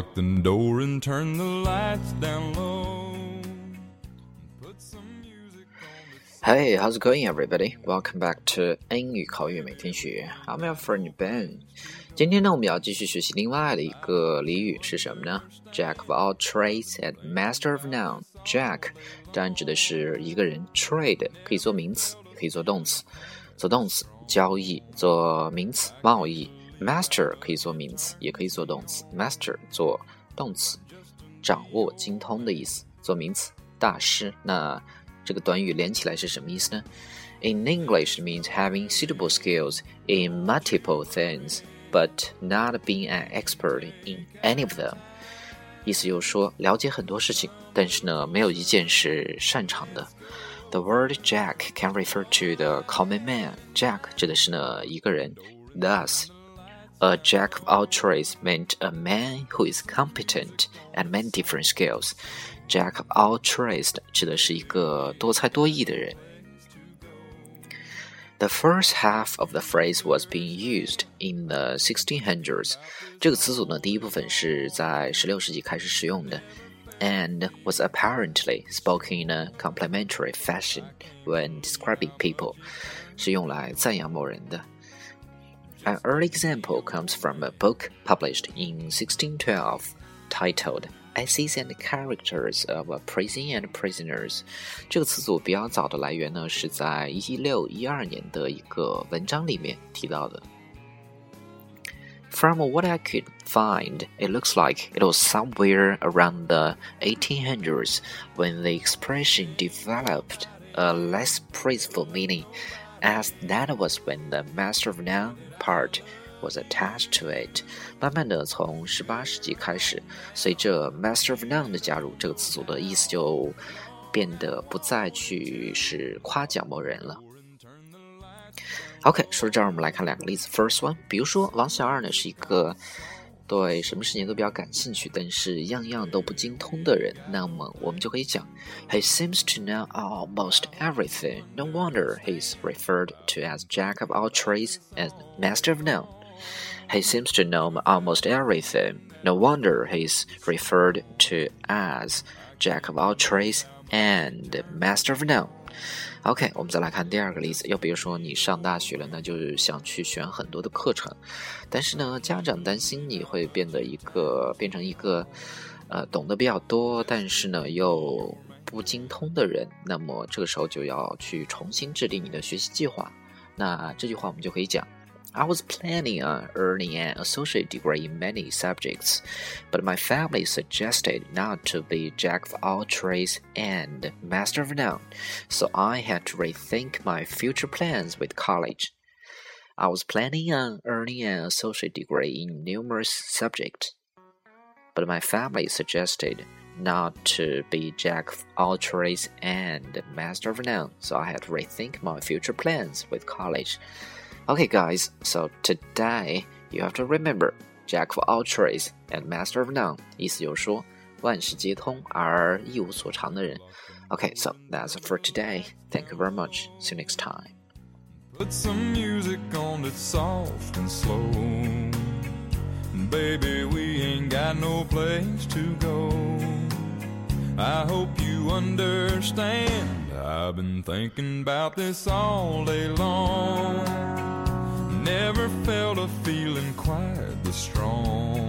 lock the door and turn the lights down low. Hey, how's it going, everybody? Welcome back to 英语口语每天学。I'm your friend Ben。今天呢，我们要继续学习另外的一个俚语是什么呢？Jack of all trades and master of none。Jack 当然指的是一个人，trade 可以做名词，也可以做动词。做动词交易，做名词贸易。 Master 可以做名词，也可以做动词。Master 做动词，掌握、精通的意思。做名词，大师。那这个短语连起来是什么意思呢？In English, it means having suitable skills in multiple things, but not being an expert in any of them. 意思就是说，了解很多事情，但是呢，没有一件是擅长的。The word Jack can refer to the common man. Jack 指的是呢一个人。Thus, a jack of all trades meant a man who is competent at many different skills. Jack of all trades 指的是一个多才多艺的人。The first half of the phrase was being used in the 1600s. 这个词组呢，第一部分是在16世纪开始使用的，and was apparently spoken in a complimentary fashion when describing people，是用来赞扬某人的。 an early example comes from a book published in 1612 titled Essays and Characters of Prison and Prisoners。这个词组比较早的来源呢，是在一六一二年的一个文章里面提到的。From what I could find, it looks like it was somewhere around the 1800s when the expression developed a less praiseful meaning as that was when the master of none part was attached to it。慢慢的，从十八世纪开始，随着 master of none 的加入，这个词组的意思就变得不再去是夸奖某人了。OK，说到这儿，我们来看两个例子。First one，比如说王小二呢是一个。对什么事情都比较感兴趣，但是样样都不精通的人，那么我们就可以讲，He seems to know almost everything. No wonder he's referred to as Jack of all trades and master of none. He seems to know almost everything. No wonder he's referred to as Jack of all trades and master of none. OK，我们再来看第二个例子。又比如说，你上大学了，那就是想去选很多的课程，但是呢，家长担心你会变得一个变成一个，呃，懂得比较多，但是呢又不精通的人。那么这个时候就要去重新制定你的学习计划。那这句话我们就可以讲。I was planning on earning an associate degree in many subjects, but my family suggested not to be jack of all trades and master of none, so I had to rethink my future plans with college. I was planning on earning an associate degree in numerous subjects, but my family suggested not to be jack of all trades and master of none, so I had to rethink my future plans with college. Okay, guys, so today you have to remember Jack of all trades and master of none. 意思就是说万事皆通而一无所长的人。Okay, so that's it for today. Thank you very much. See you next time. Put some music on that's soft and slow. Baby, we ain't got no place to go. I hope you understand. I've been thinking about this all day long. Never felt a feeling quite this strong.